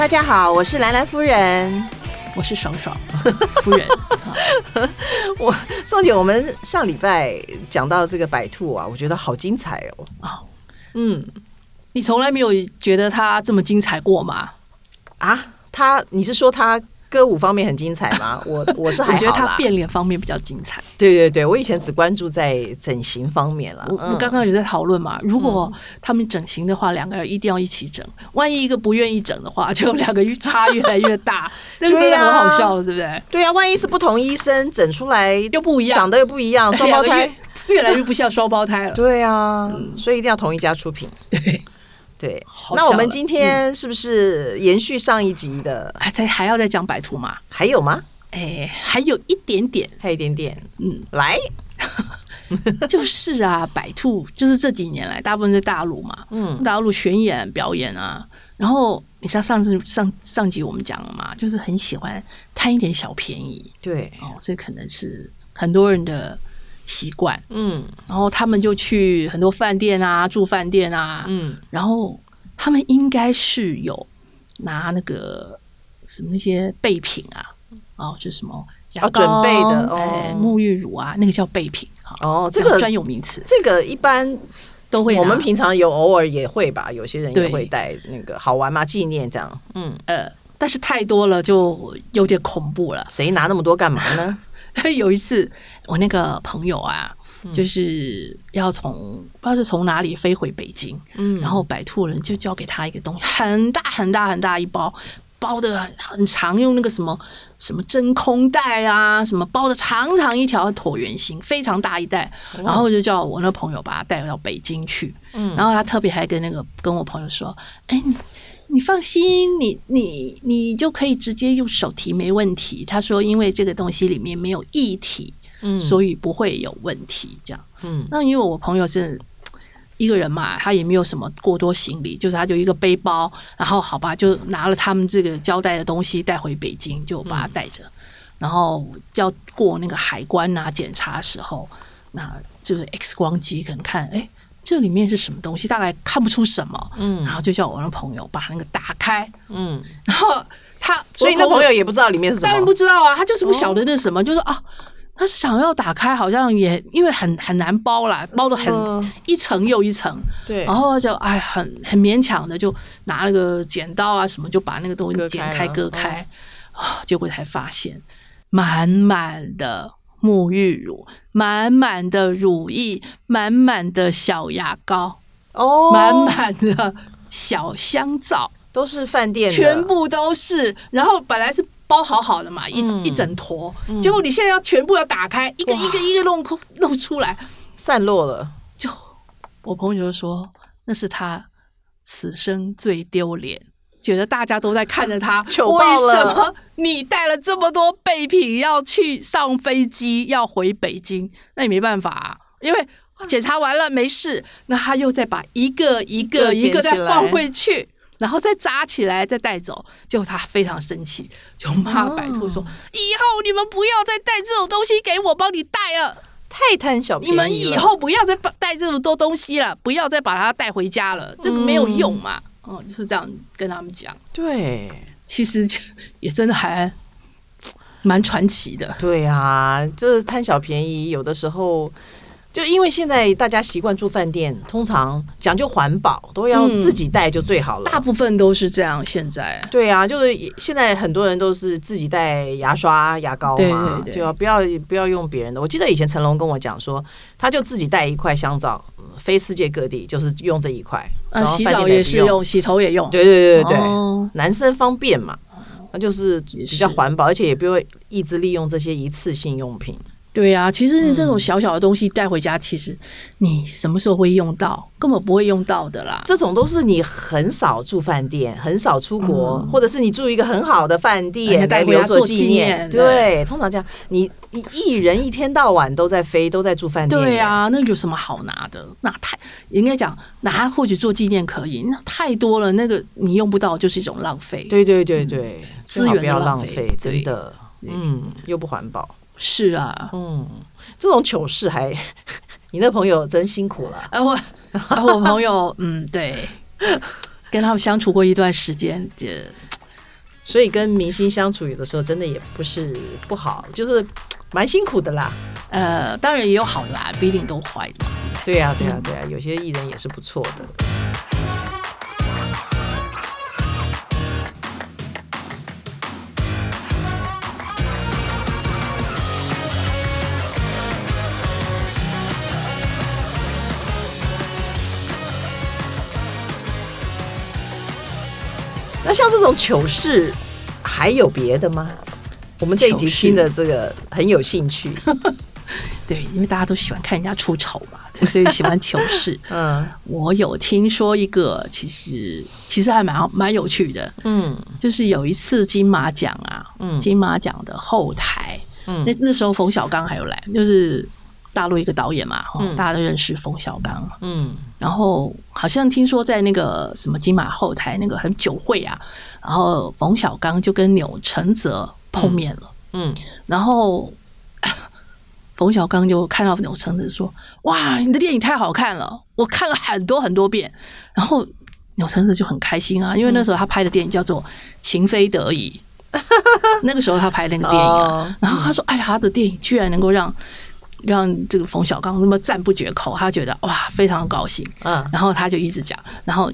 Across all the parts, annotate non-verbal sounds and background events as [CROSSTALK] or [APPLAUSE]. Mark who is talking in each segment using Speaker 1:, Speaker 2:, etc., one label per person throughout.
Speaker 1: 大家好，我是兰兰夫人，
Speaker 2: 我是爽爽 [LAUGHS] 夫人。[LAUGHS]
Speaker 1: 我宋姐，我们上礼拜讲到这个白兔啊，我觉得好精彩哦。
Speaker 2: 啊，嗯，你从来没有觉得它这么精彩过吗？
Speaker 1: 啊，它，你是说他？歌舞方面很精彩吗？[LAUGHS] 我我是还，
Speaker 2: 我觉得他变脸方面比较精彩。
Speaker 1: 对对对，我以前只关注在整形方面了。
Speaker 2: 我们刚刚有在讨论嘛，如果他们整形的话，两个人一定要一起整。万一一个不愿意整的话，就两个差越来越大，[LAUGHS] 那个真的很好笑了，对不对？
Speaker 1: 对啊，万一是不同医生整出来
Speaker 2: 又不一样，
Speaker 1: 长得又不一样，双胞胎 [LAUGHS]
Speaker 2: 越来越不像双胞胎了。
Speaker 1: 对呀，所以一定要同一家出品。
Speaker 2: 对。
Speaker 1: 对，那我们今天是不是延续上一集的？
Speaker 2: 还在还要再讲白兔吗？
Speaker 1: 还有吗？
Speaker 2: 哎，还有一点点，
Speaker 1: 还有一点点。
Speaker 2: 嗯，
Speaker 1: 来，[LAUGHS]
Speaker 2: 就是啊，白兔就是这几年来，大部分在大陆嘛，
Speaker 1: 嗯，
Speaker 2: 大陆巡演表演啊。然后你像上次上上集我们讲了嘛，就是很喜欢贪一点小便宜。
Speaker 1: 对，
Speaker 2: 哦，这可能是很多人的。习惯，
Speaker 1: 嗯，
Speaker 2: 然后他们就去很多饭店啊，住饭店啊，
Speaker 1: 嗯，
Speaker 2: 然后他们应该是有拿那个什么那些备品啊，哦，就是什么
Speaker 1: 要准备的，
Speaker 2: 哎，沐浴乳啊，那个叫备品，
Speaker 1: 哦，这个
Speaker 2: 专有名词，
Speaker 1: 这个一般
Speaker 2: 都会，
Speaker 1: 我们平常有偶尔也会吧，有些人也会带那个好玩嘛，纪念这样，嗯，
Speaker 2: 呃，但是太多了就有点恐怖了，
Speaker 1: 谁拿那么多干嘛呢？[LAUGHS]
Speaker 2: 有一次，我那个朋友啊，就是要从不知道是从哪里飞回北京，
Speaker 1: 嗯，
Speaker 2: 然后白兔人就交给他一个东西，很大很大很大一包，包的很长，用那个什么什么真空袋啊，什么包的长长一条椭圆形，非常大一袋，然后就叫我那朋友把他带到北京去，嗯，然后他特别还跟那个跟我朋友说，哎。你放心，你你你就可以直接用手提，没问题。他说，因为这个东西里面没有液体，嗯，所以不会有问题。这样，
Speaker 1: 嗯，
Speaker 2: 那因为我朋友是一个人嘛，他也没有什么过多行李，就是他就一个背包，然后好吧，就拿了他们这个交代的东西带回北京，就把它带着，嗯、然后要过那个海关啊检查的时候，那就是 X 光机可能看，哎。这里面是什么东西？大概看不出什么，嗯，然后就叫我的朋友把那个打开，
Speaker 1: 嗯，
Speaker 2: 然后他，
Speaker 1: 所以那朋友也不知道里面是什么，
Speaker 2: 当然不知道啊，他就是不晓得那什么，哦、就是啊，他是想要打开，好像也因为很很难包啦，包的很、嗯、一层又一层，
Speaker 1: 对，
Speaker 2: 然后就哎很很勉强的就拿那个剪刀啊什么，就把那个东西剪开割开，啊、哦，结果才发现满满的。沐浴乳，满满的乳液，满满的小牙膏，
Speaker 1: 哦，
Speaker 2: 满满的小香皂，
Speaker 1: 都是饭店的，
Speaker 2: 全部都是。然后本来是包好好的嘛，一、嗯、一整坨，嗯、结果你现在要全部要打开，一个一个一个弄空弄出来，
Speaker 1: 散落了。
Speaker 2: 就我朋友就说，那是他此生最丢脸。觉得大家都在看着他，[LAUGHS] 为什么你带了这么多备品要去上飞机，要回北京？那也没办法啊，因为检查完了没事，那他又再把一个一个一个再放回去，[LAUGHS] 然后再扎起来再带走。结果他非常生气，就骂白兔说：“以后你们不要再带这种东西给我帮你带了，
Speaker 1: 太贪小便宜了。
Speaker 2: 你们以后不要再带这么多东西了，不要再把它带回家了，这个没有用嘛。”哦，就是这样跟他们讲。
Speaker 1: 对，
Speaker 2: 其实也真的还蛮传奇的。
Speaker 1: 对啊，这贪小便宜，有的时候就因为现在大家习惯住饭店，通常讲究环保，都要自己带就最好了。
Speaker 2: 嗯，大部分都是这样。现在
Speaker 1: 对啊，就是现在很多人都是自己带牙刷、牙膏嘛，就要不要不要用别人的。我记得以前成龙跟我讲说，他就自己带一块香皂。飞世界各地就是用这一块，
Speaker 2: 呃，洗澡也是用，洗头也用，
Speaker 1: 对对对对对，哦、男生方便嘛，那就是比较环保，而且也不会一直利用这些一次性用品。
Speaker 2: 对呀、啊，其实这种小小的东西带回家，其实你什么时候会用到？根本不会用到的啦。
Speaker 1: 这种都是你很少住饭店，很少出国，嗯、或者是你住一个很好的饭店带回家做纪念。对，对，通常这样，你艺人一天到晚都在飞，都在住饭店。
Speaker 2: 对啊，那有什么好拿的？那太应该讲拿或许做纪念可以，那太多了，那个你用不到就是一种浪费。
Speaker 1: 对对对对，资源、要浪
Speaker 2: 费，
Speaker 1: 真的，嗯，又不环保。
Speaker 2: 是啊，
Speaker 1: 嗯，这种糗事还，[LAUGHS] 你那朋友真辛苦了。
Speaker 2: 啊，我啊，我朋友，[LAUGHS] 嗯，对，跟他们相处过一段时间，就 [LAUGHS]
Speaker 1: 所以跟明星相处，有的时候真的也不是不好，就是蛮辛苦的啦。
Speaker 2: 呃，当然也有好的啦，不一定都坏的。
Speaker 1: 对呀，对呀，对呀，有些艺人也是不错的。种糗事，还有别的吗？我们这一集听的这个很有兴趣，[LAUGHS]
Speaker 2: 对，因为大家都喜欢看人家出丑嘛，[LAUGHS] 所以喜欢糗事。嗯，我有听说一个，其实其实还蛮蛮有趣的。嗯，就是有一次金马奖啊，嗯，金马奖的后台，嗯，那那时候冯小刚还有来，就是。大陆一个导演嘛，大家都认识冯小刚。嗯，然后好像听说在那个什么金马后台那个很酒会啊，然后冯小刚就跟钮承泽碰面了。嗯，然后冯小刚就看到钮承泽说：“哇，你的电影太好看了，我看了很多很多遍。”然后钮承泽就很开心啊，因为那时候他拍的电影叫做《情非得已》，那个时候他拍那个电影，[LAUGHS] 然后他说：“哎呀，他的电影居然能够让。”让这个冯小刚那么赞不绝口，他觉得哇，非常高兴。嗯，然后他就一直讲，然后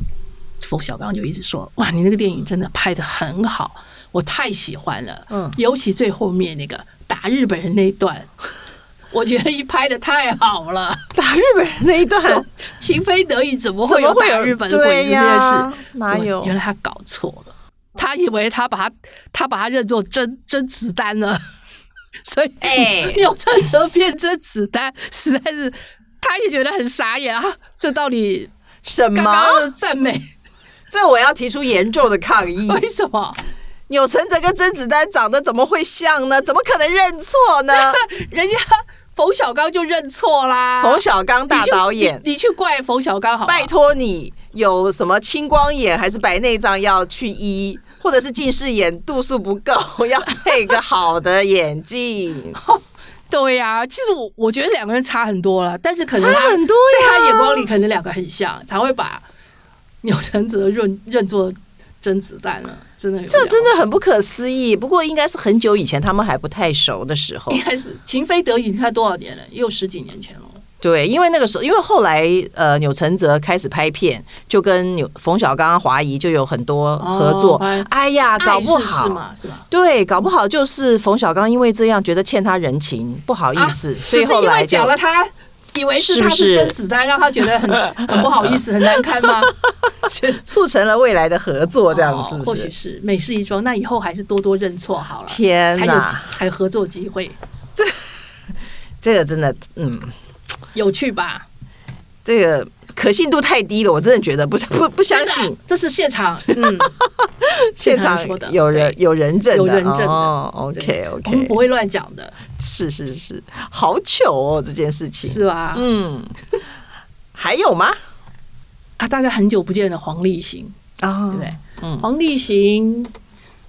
Speaker 2: 冯小刚就一直说哇，你那个电影真的拍的很好，我太喜欢了。嗯，尤其最后面那个打日本人那一段，[LAUGHS] 我觉得一拍的太好了。
Speaker 1: 打日本人那一段，[LAUGHS]
Speaker 2: 情非得已，怎么会有打日本鬼子这件事？
Speaker 1: 哪有？
Speaker 2: 原来他搞错了，他以为他把他他把他认作甄甄子丹了。所以，哎，钮承泽变甄子丹，实在是他也觉得很傻眼啊！这到底
Speaker 1: 什么
Speaker 2: 赞美？[LAUGHS]
Speaker 1: 这我要提出严重的抗议。[LAUGHS]
Speaker 2: 为什么
Speaker 1: 钮承泽跟甄子丹长得怎么会像呢？怎么可能认错呢？[LAUGHS]
Speaker 2: 人家冯小刚就认错啦！
Speaker 1: 冯小刚大导演，
Speaker 2: 你，你去怪冯小刚好？
Speaker 1: 拜托你，有什么青光眼还是白内障要去医？或者是近视眼度数不够，要配个好的眼镜。[LAUGHS]
Speaker 2: 对呀、啊，其实我我觉得两个人差很多了，但是可能
Speaker 1: 差很多，
Speaker 2: 在他眼光里可能两个很像，才会把钮承泽认认作甄子丹了。真的，
Speaker 1: 这真的很不可思议。不过应该是很久以前，他们还不太熟的时候，
Speaker 2: 应该是情非得已。你看多少年了？也有十几年前了。
Speaker 1: 对，因为那个时候，因为后来呃，钮承泽开始拍片，就跟钮冯小刚、华谊就有很多合作。哦、哎呀，搞不好是，是吧？对，搞不好就是冯小刚因为这样觉得欠他人情，不好意思，啊、所以后来
Speaker 2: 讲了他，以为是他是甄子丹，是是让他觉得很很不好意思，很难堪吗？[LAUGHS]
Speaker 1: 促成了未来的合作，这样是不是？
Speaker 2: 或许是美事一桩，那以后还是多多认错好了。
Speaker 1: 天哪，
Speaker 2: 才有才有合作机会。[LAUGHS]
Speaker 1: 这这个真的，嗯。
Speaker 2: 有趣吧？
Speaker 1: 这个可信度太低了，我真的觉得不不不相信。
Speaker 2: 这是现场，嗯，[LAUGHS]
Speaker 1: 现场说的，有人有人证，
Speaker 2: 有人证的。
Speaker 1: 哦，OK OK，
Speaker 2: 我们不会乱讲的。
Speaker 1: 是是是，好糗哦，这件事情
Speaker 2: 是吧？
Speaker 1: 嗯，还有吗？
Speaker 2: 啊，大家很久不见的黄立行啊，对不对？嗯，黄立行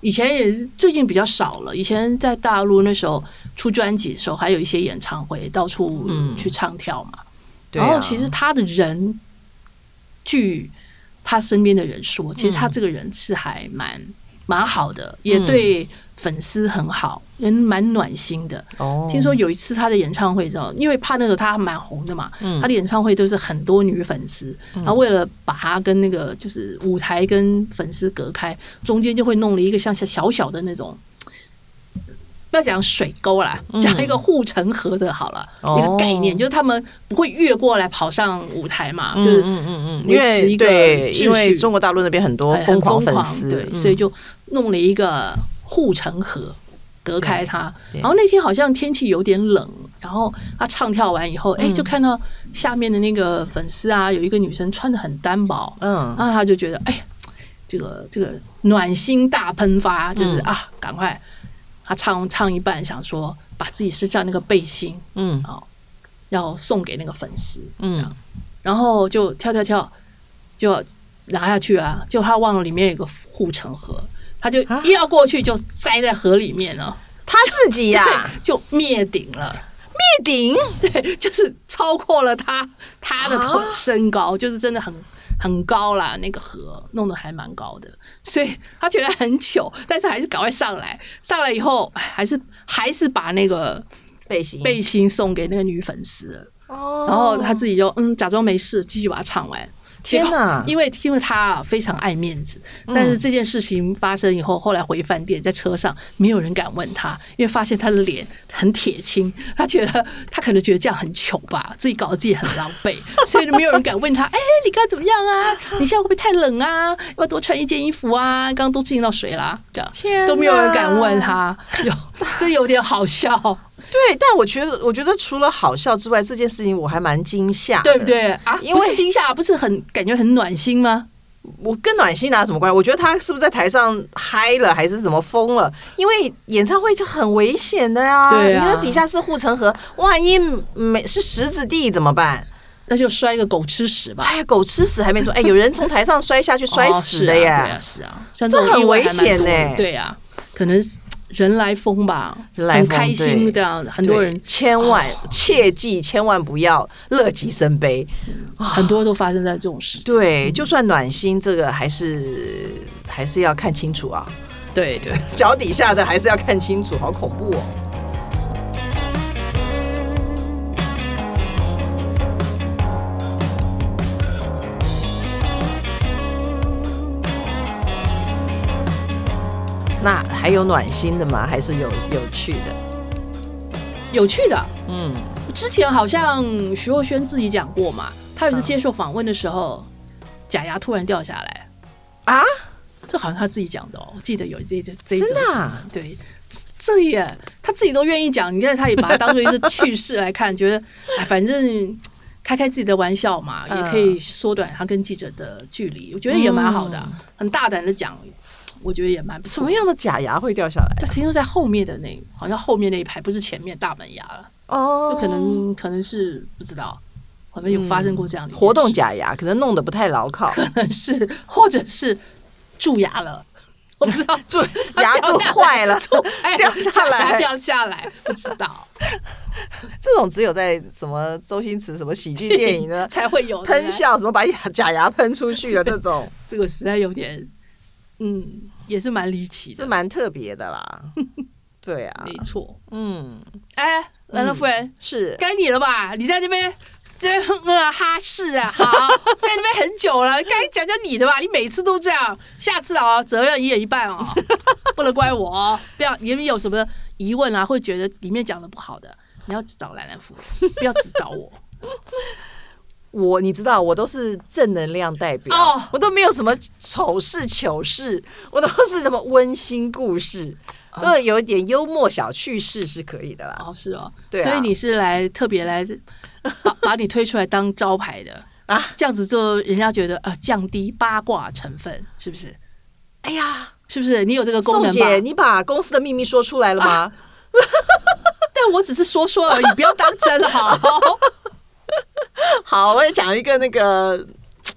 Speaker 2: 以前也是最近比较少了，以前在大陆那时候。出专辑的时候，还有一些演唱会，到处去唱跳嘛。嗯啊、然后，其实他的人，据他身边的人说，其实他这个人是还蛮蛮好的，嗯、也对粉丝很好，人蛮暖心的。哦，听说有一次他的演唱会，知道因为怕那个他蛮红的嘛，嗯、他的演唱会都是很多女粉丝，嗯、然后为了把他跟那个就是舞台跟粉丝隔开，中间就会弄了一个像小小的那种。不要讲水沟啦，讲一个护城河的好了，一个概念，就是他们不会越过来跑上舞台嘛，就是嗯嗯嗯，维持一个
Speaker 1: 对，因为中国大陆那边很多疯狂粉丝，
Speaker 2: 对，所以就弄了一个护城河隔开他。然后那天好像天气有点冷，然后他唱跳完以后，哎，就看到下面的那个粉丝啊，有一个女生穿的很单薄，嗯，然后他就觉得，哎，这个这个暖心大喷发，就是啊，赶快。他唱唱一半，想说把自己身上那个背心，嗯，哦，要送给那个粉丝，嗯，然后就跳跳跳，就拿下去啊，就他忘了里面有个护城河，他就一要过去就栽在河里面了，
Speaker 1: 他自己呀？
Speaker 2: 就灭顶了，
Speaker 1: 灭顶，
Speaker 2: 对，[LAUGHS] 就是超过了他他的腿身高，就是真的很很高啦，那个河弄得还蛮高的，所以他觉得很糗，但是还是赶快上来。上来以后，还是还是把那个背心。背心送给那个女粉丝。哦，然后他自己就嗯假装没事，继续把它唱完。
Speaker 1: 天呐，
Speaker 2: 因为因为他非常爱面子，但是这件事情发生以后，后来回饭店在车上，没有人敢问他，因为发现他的脸很铁青，他觉得他可能觉得这样很糗吧，自己搞得自己很狼狈，[LAUGHS] 所以没有人敢问他。[LAUGHS] 哎，你刚刚怎么样啊？你现在会不会太冷啊？要不要多穿一件衣服啊？刚刚都进到水啦，这样都没有人敢问他，[LAUGHS] 有这有点好笑。
Speaker 1: 对，但我觉得，我觉得除了好笑之外，这件事情我还蛮惊吓，
Speaker 2: 对不对啊？因为不是惊吓，不是很感觉很暖心吗？
Speaker 1: 我跟暖心哪有什么关系？我觉得他是不是在台上嗨了，还是怎么疯了？因为演唱会就很危险的呀，对啊，你的底下是护城河，万一没是石子地怎么办？
Speaker 2: 那就摔个狗吃屎吧！
Speaker 1: 哎，狗吃屎还没说，[LAUGHS] 哎，有人从台上摔下去摔死的呀，
Speaker 2: 是啊，
Speaker 1: 这很危险呢，
Speaker 2: 对啊，可能是。人来疯吧，人来疯，很开心这样，很多人
Speaker 1: 千万切记，千万不要乐极生悲，
Speaker 2: 很多都发生在这种事。
Speaker 1: 对，就算暖心，这个还是还是要看清楚啊。
Speaker 2: 对对，
Speaker 1: 脚底下的还是要看清楚，好恐怖哦。还有暖心的吗？还是有有趣的？
Speaker 2: 有趣的，嗯，之前好像徐若瑄自己讲过嘛，她有一次接受访问的时候，嗯、假牙突然掉下来。啊，这好像她自己讲的哦，我记得有这这这一则，真的、啊，对，这也她自己都愿意讲，你看她也把它当做一个趣事来看，觉得哎，反正开开自己的玩笑嘛，嗯、也可以缩短他跟记者的距离，我觉得也蛮好的，嗯、很大胆的讲。我觉得也蛮不错。
Speaker 1: 什么样的假牙会掉下来？
Speaker 2: 这听说在后面的那，好像后面那一排不是前面大门牙了哦，就可能可能是不知道，好像有发生过这样的
Speaker 1: 活动假牙，可能弄得不太牢靠，
Speaker 2: 可能是或者是蛀牙了，[LAUGHS] 我不知道
Speaker 1: 蛀牙蛀坏了，哎掉下来
Speaker 2: 掉下来，不知道。[LAUGHS]
Speaker 1: 这种只有在什么周星驰什么喜剧电影呢 [LAUGHS]
Speaker 2: 才会有
Speaker 1: 喷笑，什么把牙假牙喷出去的这种，
Speaker 2: 这个实在有点。嗯，也是蛮离奇的，
Speaker 1: 是蛮特别的啦。[LAUGHS] 对啊，
Speaker 2: 没错。嗯，哎，兰兰夫人、嗯、
Speaker 1: 是
Speaker 2: 该你了吧？你在这边这呃哈士啊，[LAUGHS] 好，在那边很久了，该讲讲你的吧。你每次都这样，下次啊，责任一人一半哦，[LAUGHS] 不能怪我哦。不要，你们有什么疑问啊，会觉得里面讲的不好的，你要找兰兰夫人，不要只找我。
Speaker 1: 我你知道，我都是正能量代表，oh. 我都没有什么丑事糗事，我都是什么温馨故事，这、oh. 有一点幽默小趣事是可以的啦。
Speaker 2: 哦，是哦，对、啊，所以你是来特别来把把你推出来当招牌的 [LAUGHS] 啊，这样子就人家觉得呃降低八卦成分，是不是？
Speaker 1: 哎呀，
Speaker 2: 是不是？你有这个功能？
Speaker 1: 宋姐，你把公司的秘密说出来了吗？啊、[LAUGHS]
Speaker 2: 但我只是说说而已，不要当真好。
Speaker 1: 好，我也讲一个那个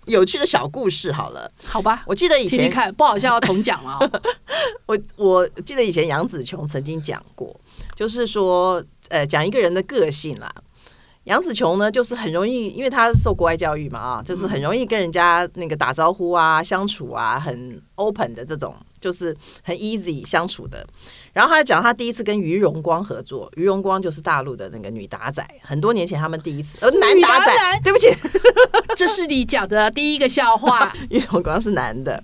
Speaker 1: 有趣的小故事好了，
Speaker 2: 好吧？
Speaker 1: 我记得以前
Speaker 2: 看不好笑要重讲哦。[LAUGHS]
Speaker 1: 我我记得以前杨紫琼曾经讲过，就是说，呃，讲一个人的个性啦。杨紫琼呢，就是很容易，因为她受国外教育嘛，啊，就是很容易跟人家那个打招呼啊、相处啊，很 open 的这种，就是很 easy 相处的。然后他讲他第一次跟于荣光合作，于荣光就是大陆的那个女打仔，很多年前他们第一次，呃，男打仔，对不起，[LAUGHS]
Speaker 2: 这是你讲的第一个笑话。
Speaker 1: 于荣光是男的，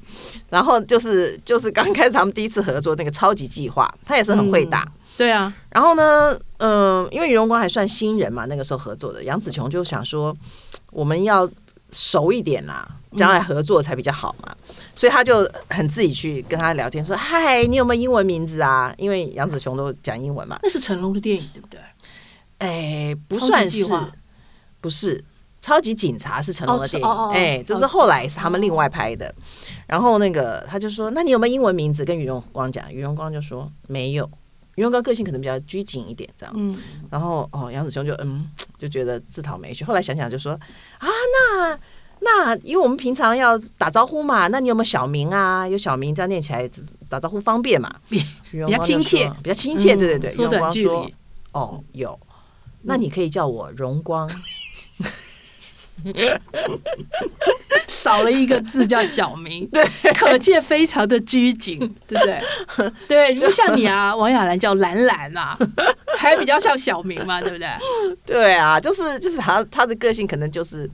Speaker 1: 然后就是就是刚开始他们第一次合作那个超级计划，他也是很会打。嗯
Speaker 2: 对啊，
Speaker 1: 然后呢，嗯、呃，因为于荣光还算新人嘛，那个时候合作的杨紫琼就想说，我们要熟一点啦，将来合作才比较好嘛，嗯、所以他就很自己去跟他聊天，说：“嗨，你有没有英文名字啊？”因为杨子琼都讲英文嘛。
Speaker 2: 那是成龙的电影，对不对？
Speaker 1: 哎，不算是，不是超级警察是成龙的电影，哎，就是后来是他们另外拍的。然后那个他就说：“那你有没有英文名字？”跟于荣光讲，于荣光就说：“没有。”于荣光个性可能比较拘谨一点，这样。嗯。然后哦，杨子雄就嗯，[TSK] 就觉得自讨没趣。后来想想就说啊，那那因为我们平常要打招呼嘛，那你有没有小名啊？有小名这样念起来打招呼方便嘛？[LAUGHS] 比
Speaker 2: 较亲切，
Speaker 1: 比较亲切。对对对。
Speaker 2: 缩短距离。
Speaker 1: 哦，有。那你可以叫我荣光。[LAUGHS]
Speaker 2: 少了一个字叫小明，[LAUGHS]
Speaker 1: 对，
Speaker 2: 可见非常的拘谨，对不对？[LAUGHS] 对，就像你啊，王亚兰叫兰兰啊，[LAUGHS] 还比较像小明嘛，对不对？
Speaker 1: 对啊，就是就是他他的个性可能就是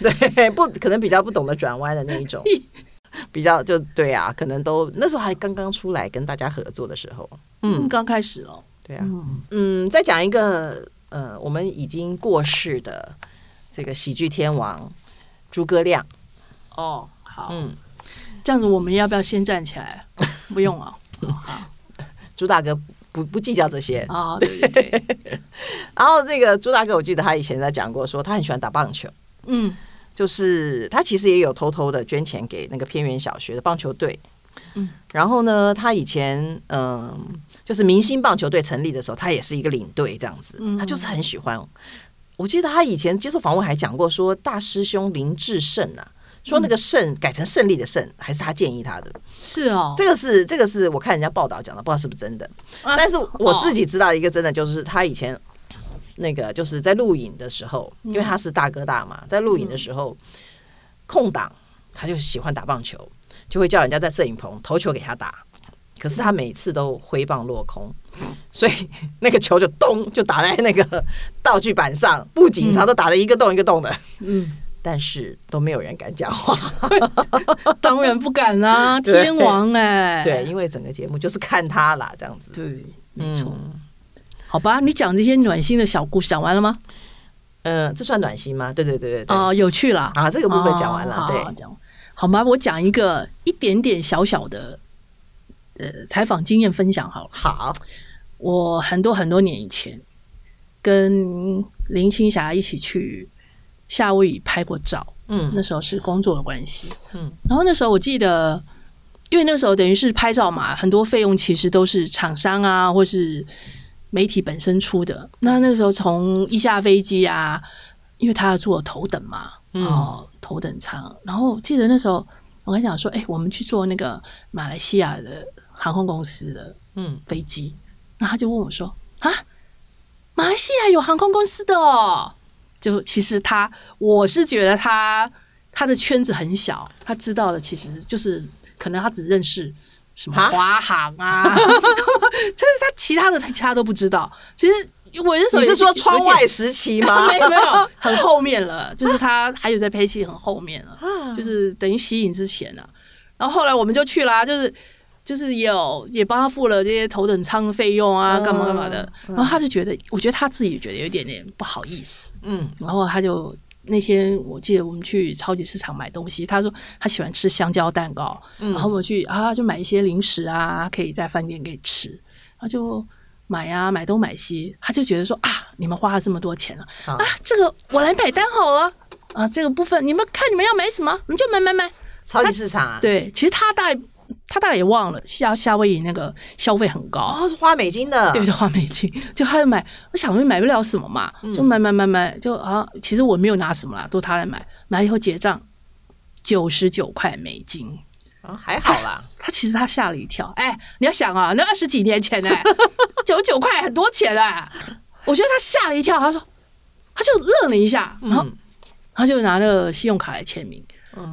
Speaker 1: 对不可能比较不懂得转弯的那一种，比较就对啊，可能都那时候还刚刚出来跟大家合作的时候，
Speaker 2: 嗯，刚开始哦，
Speaker 1: 对啊，嗯，再讲一个呃，我们已经过世的这个喜剧天王诸葛亮。
Speaker 2: 哦，好，嗯，这样子我们要不要先站起来？[LAUGHS] 不用啊，好，
Speaker 1: 朱大哥不不计较这些。
Speaker 2: 啊，对对对。[LAUGHS]
Speaker 1: 然后那个朱大哥，我记得他以前在讲过，说他很喜欢打棒球，嗯，就是他其实也有偷偷的捐钱给那个偏远小学的棒球队，嗯，然后呢，他以前嗯，就是明星棒球队成立的时候，他也是一个领队这样子，他就是很喜欢。我记得他以前接受访问还讲过，说大师兄林志胜啊。说那个胜改成胜利的胜，还是他建议他的？
Speaker 2: 是哦，
Speaker 1: 这个是这个是我看人家报道讲的，不知道是不是真的。但是我自己知道一个真的，就是他以前那个就是在录影的时候，因为他是大哥大嘛，在录影的时候空档，他就喜欢打棒球，就会叫人家在摄影棚投球给他打。可是他每次都挥棒落空，所以 [LAUGHS] 那个球就咚就打在那个道具板上，布景上都打了一个洞一个洞的。嗯。但是都没有人敢讲话，[LAUGHS]
Speaker 2: 当然不敢啦，[LAUGHS] 天王哎，
Speaker 1: 对，因为整个节目就是看他啦，这样子，
Speaker 2: 对，没错。好吧，你讲这些暖心的小故事讲完了吗？
Speaker 1: 嗯，这算暖心吗？对对对对
Speaker 2: 哦，有趣啦
Speaker 1: 啊，这个部分讲完了，对，
Speaker 2: 讲好吗？我讲一个一点点小小的呃采访经验分享好了。
Speaker 1: 好，
Speaker 2: 我很多很多年以前跟林青霞一起去。夏威夷拍过照，嗯，那时候是工作的关系，嗯，然后那时候我记得，因为那时候等于是拍照嘛，很多费用其实都是厂商啊，或是媒体本身出的。那那个时候从一下飞机啊，因为他要坐头等嘛，哦，头等舱。然后我记得那时候我跟你讲说，哎，我们去坐那个马来西亚的航空公司的嗯飞机，那他就问我说啊，马来西亚有航空公司的哦。就其实他，我是觉得他他的圈子很小，他知道的其实就是可能他只认识什么华航啊，[LAUGHS] 就是他其他的他其他都不知道。其实我那时候
Speaker 1: 你是说窗外时期吗？[LAUGHS]
Speaker 2: 没有没有，很后面了，就是他还有在拍戏很后面了，就是等于吸引之前了。然后后来我们就去了，就是。就是有也帮他付了这些头等舱的费用啊，干嘛干嘛的。然后他就觉得，我觉得他自己觉得有点点不好意思。嗯，然后他就那天我记得我们去超级市场买东西，他说他喜欢吃香蕉蛋糕，然后我们去啊就买一些零食啊，可以在饭店给吃。他就买啊买东买西，他就觉得说啊，你们花了这么多钱了啊，这个我来买单好了啊，这个部分你们看你们要买什么，你们就买买买。
Speaker 1: 超级市场啊，
Speaker 2: 对，其实他大概。他大概也忘了夏夏威夷那个消费很高，
Speaker 1: 哦，是花美金的，
Speaker 2: 对，对花美金，就他就买，我想说买不了什么嘛，就买买买买，就啊，其实我没有拿什么啦，都他来买，买了以后结账九十九块美金，
Speaker 1: 啊，还好啦，
Speaker 2: 他其实他吓了一跳，哎，你要想啊，那二十几年前呢，[LAUGHS] 九十九块很多钱啊，我觉得他吓了一跳，他说，他就愣了一下，然后他就拿了信用卡来签名。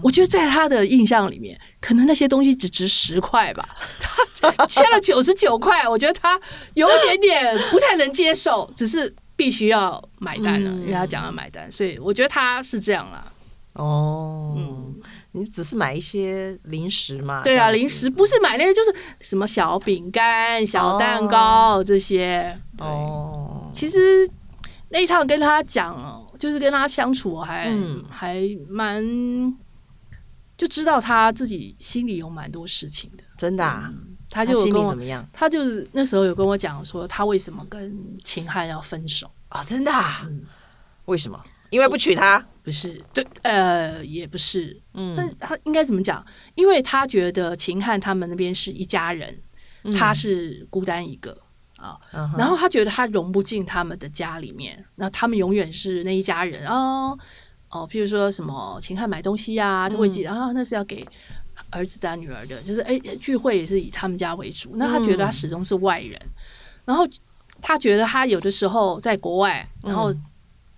Speaker 2: 我觉得在他的印象里面，可能那些东西只值十块吧。[LAUGHS] 他签了九十九块，我觉得他有一点点不太能接受，只是必须要买单了，因为他讲要买单，所以我觉得他是这样啦。
Speaker 1: 哦，嗯，你只是买一些零食嘛？
Speaker 2: 对啊，零食不是买那些，就是什么小饼干、小蛋糕这些。哦，其实那一趟跟他讲，就是跟他相处还、嗯、还蛮。就知道他自己心里有蛮多事情的，
Speaker 1: 真的、啊嗯。
Speaker 2: 他就跟我
Speaker 1: 他心里怎么样？
Speaker 2: 他就是那时候有跟我讲说，他为什么跟秦汉要分手
Speaker 1: 啊、哦？真的、啊嗯？为什么？因为不娶她？
Speaker 2: 不是，对，呃，也不是。嗯，但他应该怎么讲？因为他觉得秦汉他们那边是一家人，嗯、他是孤单一个啊。嗯、然后他觉得他融不进他们的家里面，那他们永远是那一家人哦。哦，譬如说什么秦汉买东西呀、啊，都会记得、嗯、啊，那是要给儿子的、女儿的，就是哎，聚会也是以他们家为主。那他觉得他始终是外人，嗯、然后他觉得他有的时候在国外，然后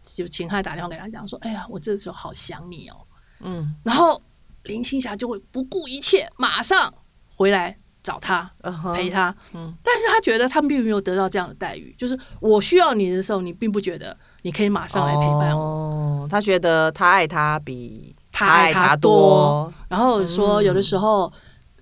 Speaker 2: 就秦汉打电话给他讲说：“嗯、哎呀，我这时候好想你哦。”嗯，然后林青霞就会不顾一切，马上回来找他陪他。嗯，但是他觉得他并没有得到这样的待遇，就是我需要你的时候，你并不觉得你可以马上来陪伴我。
Speaker 1: 哦，他觉得他爱他比他爱他多，
Speaker 2: 然后说有的时候。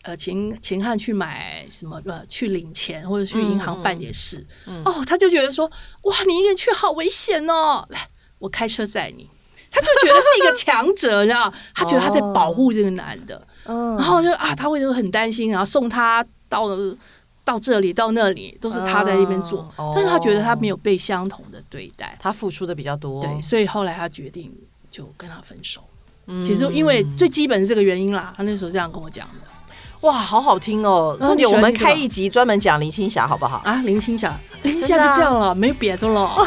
Speaker 2: 呃，秦秦汉去买什么？呃，去领钱或者去银行办点事，哦，他就觉得说，哇，你一个人去好危险哦，来，我开车载你。他就觉得是一个强者，你知道？[LAUGHS] 他觉得他在保护这个男的，哦、然后就啊，他会就很担心，然后送他到到这里到那里，都是他在那边做，哦、但是他觉得他没有被相同的对待，
Speaker 1: 他付出的比较多，
Speaker 2: 对，所以后来他决定就跟他分手。嗯、其实因为最基本是这个原因啦，他那时候这样跟我讲的。
Speaker 1: 哇，好好听哦！宋姐，我们开一集专门讲林青霞，好不好？
Speaker 2: 啊，林青霞，[LAUGHS] 林青霞就这样了，没有别的了。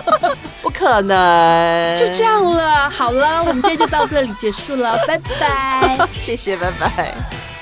Speaker 2: [LAUGHS]
Speaker 1: 不可能，
Speaker 2: 就这样了。好了，我们今天就到这里结束了，拜拜。[LAUGHS]
Speaker 1: 谢谢，拜拜。